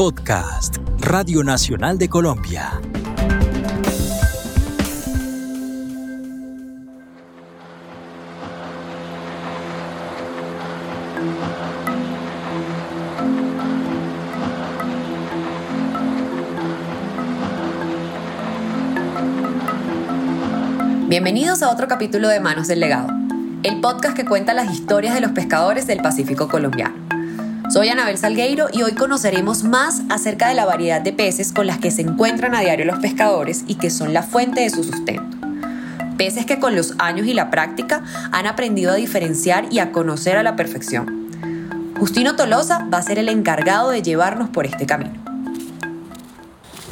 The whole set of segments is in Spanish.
Podcast, Radio Nacional de Colombia. Bienvenidos a otro capítulo de Manos del Legado, el podcast que cuenta las historias de los pescadores del Pacífico colombiano. Soy Anabel Salgueiro y hoy conoceremos más acerca de la variedad de peces con las que se encuentran a diario los pescadores y que son la fuente de su sustento. Peces que con los años y la práctica han aprendido a diferenciar y a conocer a la perfección. Justino Tolosa va a ser el encargado de llevarnos por este camino.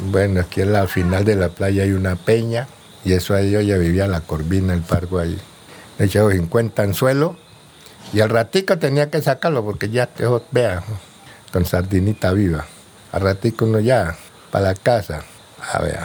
Bueno, aquí en la final de la playa hay una peña y eso ahí yo ya vivía la corvina, el parco ahí. Le echado 50 anzuelos y al ratico tenía que sacarlo porque ya te vea, con sardinita viva. Al ratico uno ya, para la casa, a ver.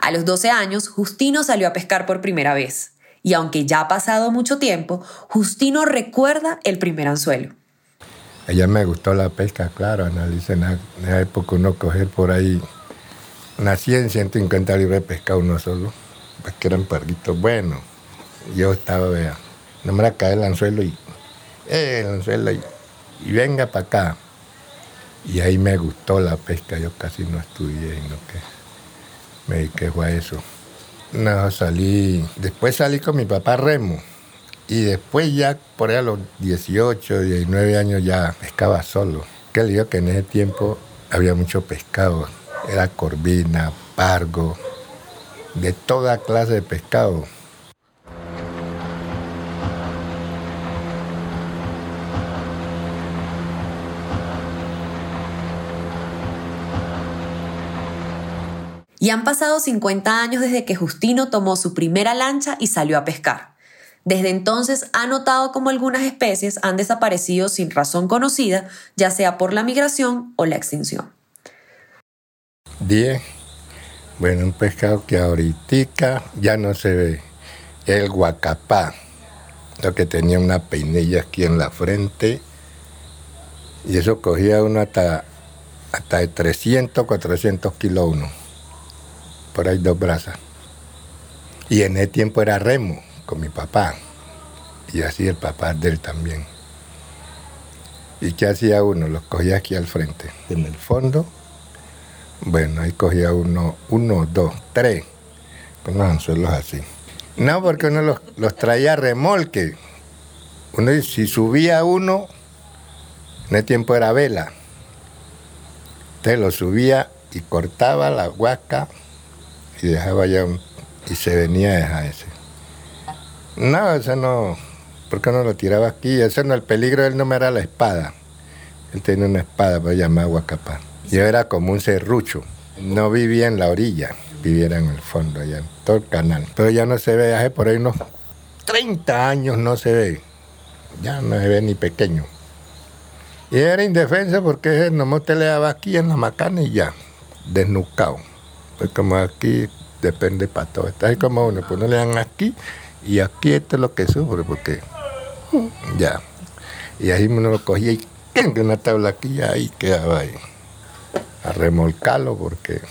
A los 12 años, Justino salió a pescar por primera vez. Y aunque ya ha pasado mucho tiempo, Justino recuerda el primer anzuelo. Ella me gustó la pesca, claro, analice en la época uno coger por ahí una 100, 150 libras de pescado uno solo, pues que eran parguitos buenos. Yo estaba, vea, no me la cae el anzuelo y, eh, el anzuelo y, y venga para acá. Y ahí me gustó la pesca, yo casi no estudié, no que me dediqué a eso. No, salí, después salí con mi papá Remo. Y después ya, por ahí a los 18, 19 años ya pescaba solo. Que le digo que en ese tiempo había mucho pescado. Era corvina, pargo, de toda clase de pescado. Y han pasado 50 años desde que Justino tomó su primera lancha y salió a pescar. Desde entonces ha notado cómo algunas especies han desaparecido sin razón conocida, ya sea por la migración o la extinción. 10. Bueno, un pescado que ahorita ya no se ve. El guacapá, lo que tenía una peinilla aquí en la frente. Y eso cogía uno hasta, hasta de 300, 400 kilos uno por ahí dos brazas. Y en ese tiempo era remo con mi papá. Y así el papá de él también. ¿Y qué hacía uno? Los cogía aquí al frente. En el fondo, bueno, ahí cogía uno, uno, dos, tres, con los anzuelos así. No, porque uno los, los traía a remolque. Uno, si subía uno, en ese tiempo era vela. Entonces lo subía y cortaba la huasca y dejaba ya y se venía a dejar ese. No, ese no, ¿por qué no lo tiraba aquí? Ese no, el peligro de él no me era la espada. Él tenía una espada para llamar Huacapá. Yo era como un serrucho. No vivía en la orilla, viviera en el fondo, allá en todo el canal. Pero ya no se ve, hace por ahí unos 30 años no se ve. Ya no se ve ni pequeño. Y era indefensa porque no usted le daba aquí en la macana y ya, desnucado. Pues como aquí depende para todo. Está ahí como uno, pues no le dan aquí y aquí esto es lo que sufre porque ya. Y ahí uno lo cogía y una tabla aquí y ahí quedaba ahí. A remolcarlo porque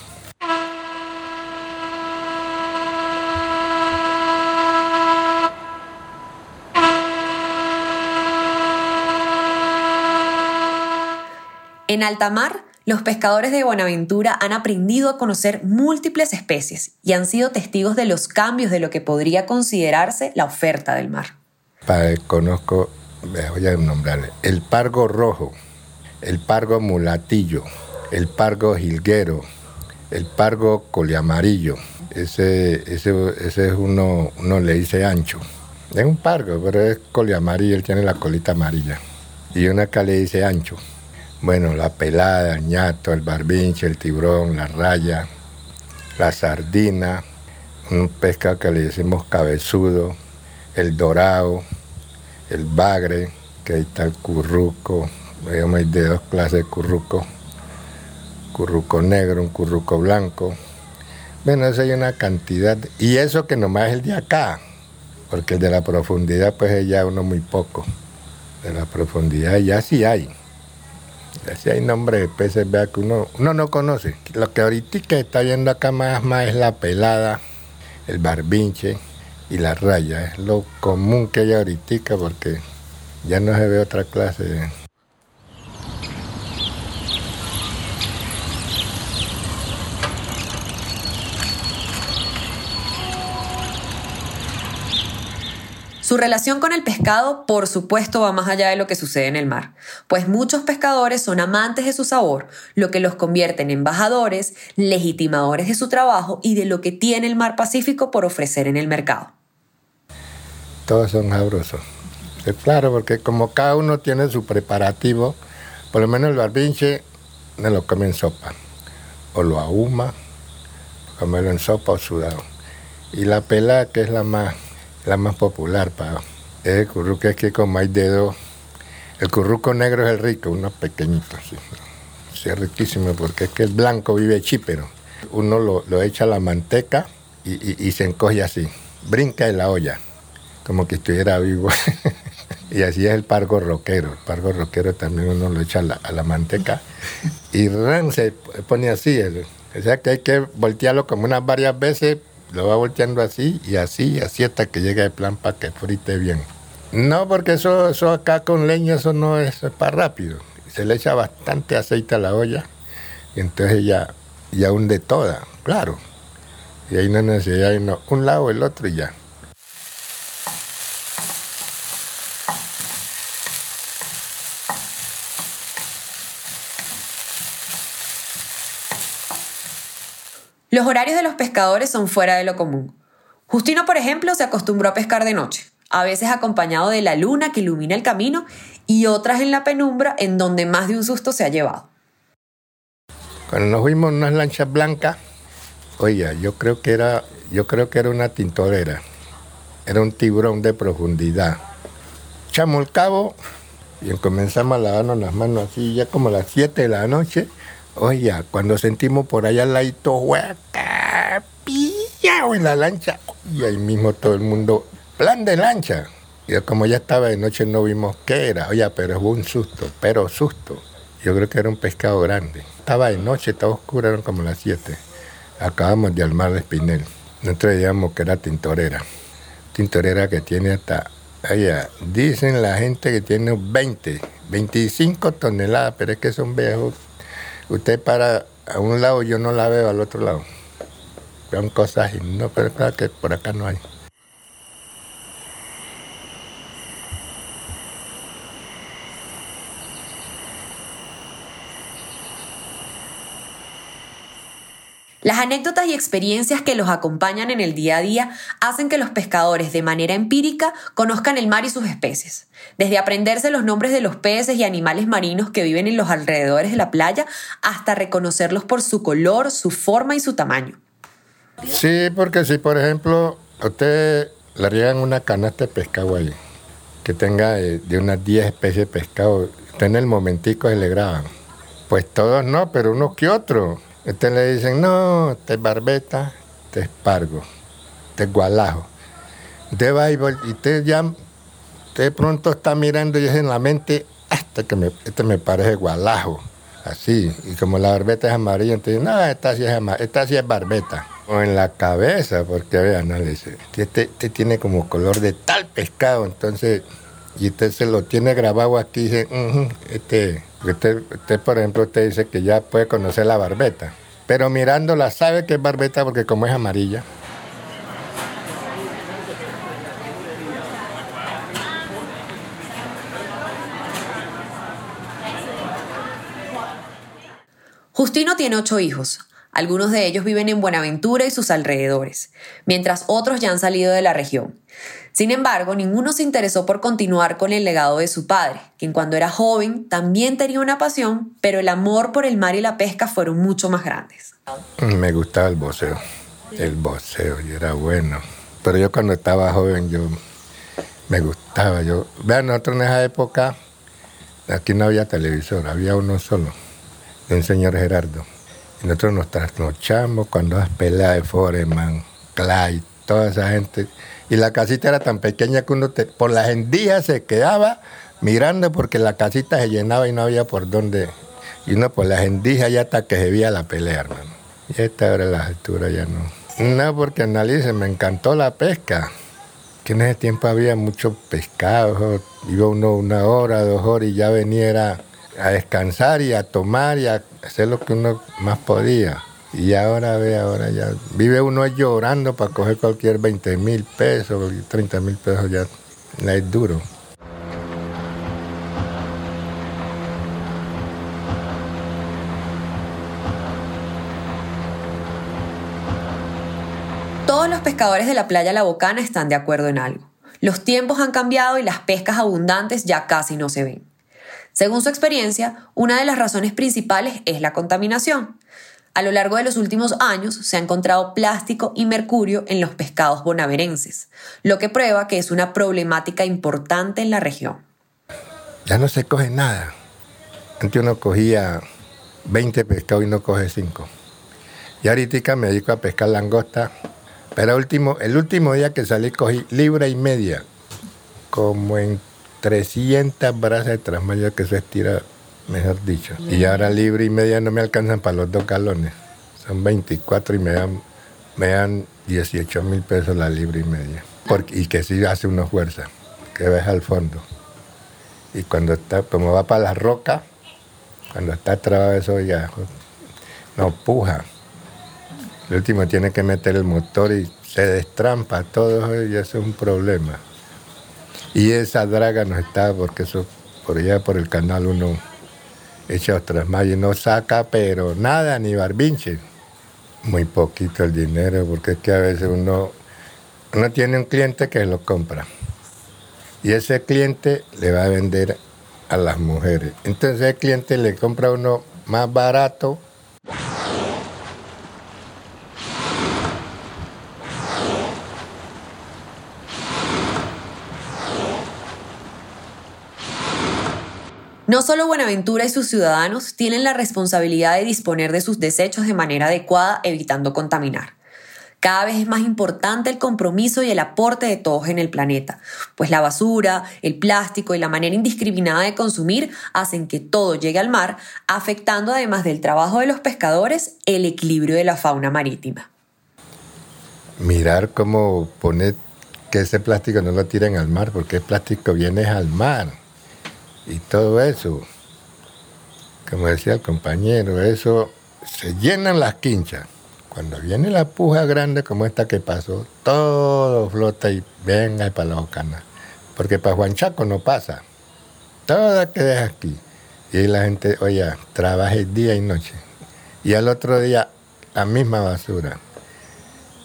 En alta mar, los pescadores de Buenaventura han aprendido a conocer múltiples especies y han sido testigos de los cambios de lo que podría considerarse la oferta del mar. conozco, voy a nombrarle, el pargo rojo, el pargo mulatillo, el pargo jilguero, el pargo coliamarillo. Ese, ese, ese es uno, uno le dice ancho. Es un pargo, pero es coliamarillo, él tiene la colita amarilla. Y una acá le dice ancho. Bueno, la pelada, el ñato, el barbinche, el tiburón, la raya, la sardina, un pescado que le decimos cabezudo, el dorado, el bagre, que ahí está el curruco, hay de dos clases de curruco, curruco negro, un curruco blanco, Bueno, eso hay una cantidad. Y eso que nomás es el de acá, porque el de la profundidad, pues es ya uno muy poco. De la profundidad ya sí hay. Ya sí hay nombre de peces, vea que uno, uno no conoce. Lo que ahorita está viendo acá más, más es la pelada, el barbinche y la raya. Es lo común que hay ahorita porque ya no se ve otra clase de, Su relación con el pescado, por supuesto, va más allá de lo que sucede en el mar, pues muchos pescadores son amantes de su sabor, lo que los convierte en embajadores, legitimadores de su trabajo y de lo que tiene el mar Pacífico por ofrecer en el mercado. Todos son sabrosos. Es claro, porque como cada uno tiene su preparativo, por lo menos el barbinche no lo come en sopa, o lo ahuma, comerlo en sopa o sudado. Y la pela, que es la más la más popular, para El curruco que como hay dedo, el curruco negro es el rico, uno pequeñito, sí. es riquísimo porque es que el blanco vive chípero. Uno lo, echa a la manteca y, se encoge así, brinca en la olla, como que estuviera vivo. y así es el pargo roquero. El pargo roquero también uno lo echa a la, manteca y ran, se pone así. O sea que hay que voltearlo como unas varias veces lo va volteando así y así así hasta que llegue el plan para que frite bien. No, porque eso, eso acá con leña, eso no es, para rápido. Se le echa bastante aceite a la olla y entonces ya, ya hunde toda, claro. Y ahí no necesita no, un lado, el otro y ya. Los horarios de los pescadores son fuera de lo común. Justino, por ejemplo, se acostumbró a pescar de noche, a veces acompañado de la luna que ilumina el camino y otras en la penumbra en donde más de un susto se ha llevado. Cuando nos fuimos en unas lanchas blancas, oye, yo creo que era, yo creo que era una tintorera, era un tiburón de profundidad. Echamos el cabo y comenzamos a lavarnos las manos así, ya como a las 7 de la noche, Oye, cuando sentimos por allá al ladito, hueca, pillado en la lancha, y ahí mismo todo el mundo, plan de lancha. Y como ya estaba de noche no vimos qué era, oye, pero hubo un susto, pero susto. Yo creo que era un pescado grande. Estaba de noche, estaba oscuro, eran como las 7. Acabamos de armar de espinel. Nosotros decíamos que era tintorera. Tintorera que tiene hasta, oye, dicen la gente que tiene 20, 25 toneladas, pero es que son viejos usted para a un lado, yo no la veo al otro lado. Son cosas, y no, pero claro que por acá no hay. Las anécdotas y experiencias que los acompañan en el día a día hacen que los pescadores de manera empírica conozcan el mar y sus especies, desde aprenderse los nombres de los peces y animales marinos que viven en los alrededores de la playa hasta reconocerlos por su color, su forma y su tamaño. Sí, porque si por ejemplo usted le riegan una canasta de pescado ahí, que tenga de, unas 10 especies de pescado, usted en el momentico se le graban. Pues todos no, pero unos que otros. Usted le dicen, no, este es barbeta, este es pargo, este es gualajo. Usted va y, usted ya, usted pronto está mirando y es en la mente, hasta que este me parece gualajo, así. Y como la barbeta es amarilla, entonces, no, esta sí es, esta sí es barbeta. O en la cabeza, porque vean, no, le dice, este, este tiene como color de tal pescado, entonces y usted se lo tiene grabado aquí dice, este, usted, usted, por ejemplo, usted dice que ya puede conocer la barbeta, pero mirándola sabe que es barbeta porque como es amarilla. Justino tiene ocho hijos. Algunos de ellos viven en Buenaventura y sus alrededores, mientras otros ya han salido de la región. Sin embargo, ninguno se interesó por continuar con el legado de su padre, quien cuando era joven también tenía una pasión, pero el amor por el mar y la pesca fueron mucho más grandes. Me gustaba el boxeo, el boxeo, y era bueno. Pero yo cuando estaba joven, yo me gustaba. Yo, vean, nosotros en esa época, aquí no había televisor, había uno solo, un señor Gerardo. Y nosotros nos trasnochamos cuando las peleas de Foreman, Clyde, toda esa gente. Y la casita era tan pequeña que uno por las endijas se quedaba mirando porque la casita se llenaba y no había por dónde. Y uno por las endijas ya hasta que se veía la pelea, hermano. Y esta hora la altura ya no. No, porque analice, me encantó la pesca. Que en ese tiempo había mucho pescado. Iba uno una hora, dos horas y ya venía a descansar y a tomar y a hacer lo que uno más podía. Y ahora ve, ahora ya vive uno llorando para coger cualquier 20 mil pesos, 30 mil pesos ya, no es duro. Todos los pescadores de la playa La Bocana están de acuerdo en algo. Los tiempos han cambiado y las pescas abundantes ya casi no se ven. Según su experiencia, una de las razones principales es la contaminación. A lo largo de los últimos años se ha encontrado plástico y mercurio en los pescados bonaverenses, lo que prueba que es una problemática importante en la región. Ya no se coge nada. Antes uno cogía 20 pescados y no coge 5. Y ahorita me dedico a pescar langosta. Pero último, el último día que salí cogí libra y media, como en 300 brasas de trasmayo que se estira mejor dicho. Y ahora libre y media no me alcanzan para los dos galones. Son 24 y me dan, me dan 18 mil pesos la libre y media. Porque, y que sí hace una fuerza, que ves al fondo. Y cuando está, como va para la roca, cuando está trabado eso ya no puja. El último tiene que meter el motor y se destrampa todo y eso es un problema. Y esa draga no está porque eso por allá por el canal uno echa otras más y no saca, pero nada, ni barbinche. Muy poquito el dinero, porque es que a veces uno, uno tiene un cliente que lo compra. Y ese cliente le va a vender a las mujeres. Entonces el cliente le compra uno más barato No solo Buenaventura y sus ciudadanos tienen la responsabilidad de disponer de sus desechos de manera adecuada, evitando contaminar. Cada vez es más importante el compromiso y el aporte de todos en el planeta, pues la basura, el plástico y la manera indiscriminada de consumir hacen que todo llegue al mar, afectando además del trabajo de los pescadores el equilibrio de la fauna marítima. Mirar cómo poner que ese plástico no lo tiren al mar, porque el plástico viene al mar y todo eso, como decía el compañero, eso se llenan las quinchas. Cuando viene la puja grande como esta que pasó, todo flota y venga para la bocana. Porque para Juan Chaco no pasa. Todo queda aquí. Y la gente, oye, trabaja día y noche. Y al otro día, la misma basura.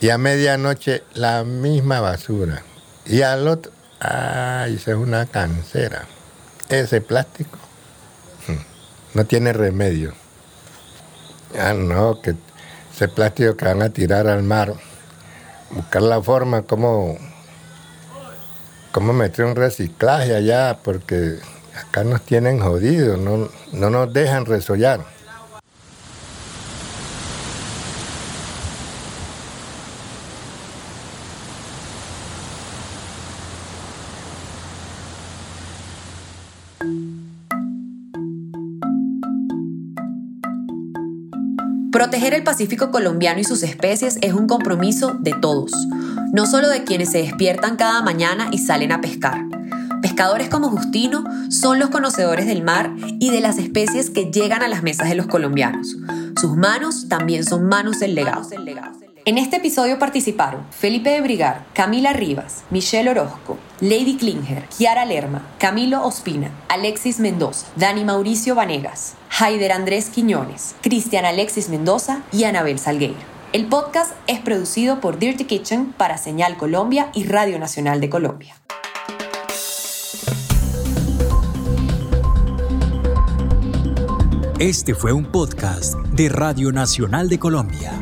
Y a medianoche, la misma basura. Y al otro, ay, eso es una cancera ese plástico no tiene remedio. Ah, no, que ese plástico que van a tirar al mar, buscar la forma como, como meter un reciclaje allá, porque acá nos tienen jodidos, no, no nos dejan resollar. Proteger el Pacífico colombiano y sus especies es un compromiso de todos, no solo de quienes se despiertan cada mañana y salen a pescar. Pescadores como Justino son los conocedores del mar y de las especies que llegan a las mesas de los colombianos. Sus manos también son manos del legado. En este episodio participaron Felipe de Brigar, Camila Rivas, Michelle Orozco, Lady Klinger, Kiara Lerma, Camilo Ospina, Alexis Mendoza, Dani Mauricio Vanegas, Haider Andrés Quiñones, Cristian Alexis Mendoza y Anabel Salgueiro. El podcast es producido por Dirty Kitchen para Señal Colombia y Radio Nacional de Colombia. Este fue un podcast de Radio Nacional de Colombia.